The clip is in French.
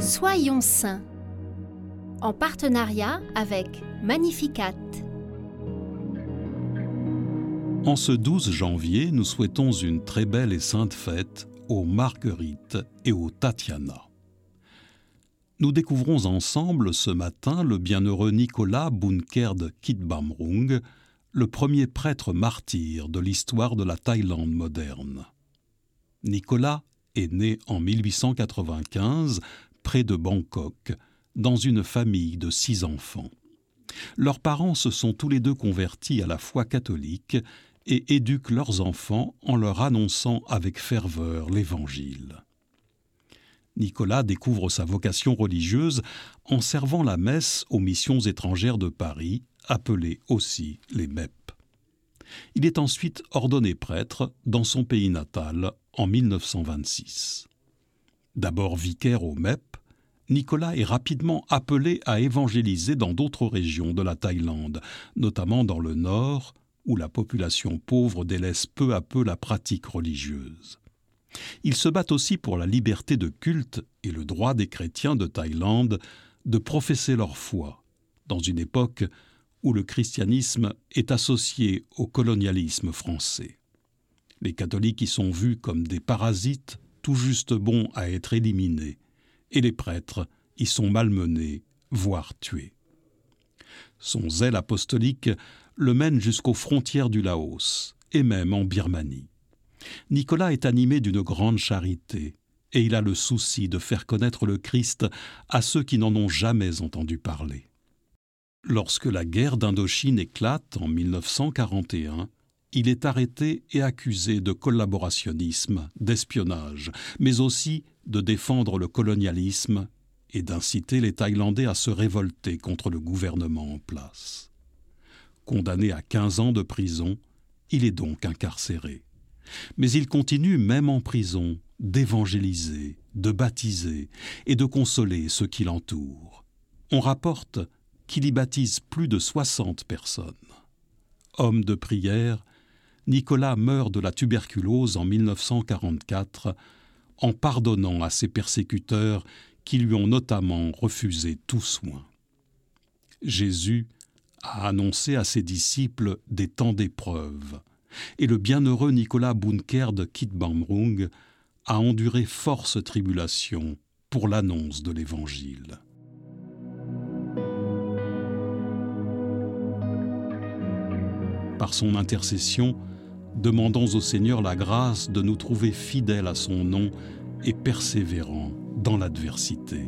Soyons saints en partenariat avec Magnificat. En ce 12 janvier, nous souhaitons une très belle et sainte fête aux Marguerites et aux Tatiana. Nous découvrons ensemble ce matin le bienheureux Nicolas Bunkerd Kitbamrung, le premier prêtre martyr de l'histoire de la Thaïlande moderne. Nicolas est né en 1895 près de Bangkok, dans une famille de six enfants. Leurs parents se sont tous les deux convertis à la foi catholique et éduquent leurs enfants en leur annonçant avec ferveur l'Évangile. Nicolas découvre sa vocation religieuse en servant la messe aux missions étrangères de Paris, appelées aussi les MEP. Il est ensuite ordonné prêtre dans son pays natal en 1926. D'abord vicaire au MEP, Nicolas est rapidement appelé à évangéliser dans d'autres régions de la Thaïlande, notamment dans le nord, où la population pauvre délaisse peu à peu la pratique religieuse. Il se bat aussi pour la liberté de culte et le droit des chrétiens de Thaïlande de professer leur foi, dans une époque où le christianisme est associé au colonialisme français. Les catholiques y sont vus comme des parasites tout juste bons à être éliminés, et les prêtres y sont malmenés, voire tués. Son zèle apostolique le mène jusqu'aux frontières du Laos, et même en Birmanie. Nicolas est animé d'une grande charité, et il a le souci de faire connaître le Christ à ceux qui n'en ont jamais entendu parler. Lorsque la guerre d'Indochine éclate en 1941, il est arrêté et accusé de collaborationnisme, d'espionnage, mais aussi de défendre le colonialisme et d'inciter les Thaïlandais à se révolter contre le gouvernement en place. Condamné à 15 ans de prison, il est donc incarcéré. Mais il continue, même en prison, d'évangéliser, de baptiser et de consoler ceux qui l'entourent. On rapporte qu'il y baptise plus de 60 personnes. Homme de prière, Nicolas meurt de la tuberculose en 1944 en pardonnant à ses persécuteurs qui lui ont notamment refusé tout soin. Jésus a annoncé à ses disciples des temps d'épreuve, et le bienheureux Nicolas Bunker de Kitbamrung a enduré force tribulation pour l'annonce de l'Évangile. Par son intercession, demandons au Seigneur la grâce de nous trouver fidèles à son nom et persévérants dans l'adversité.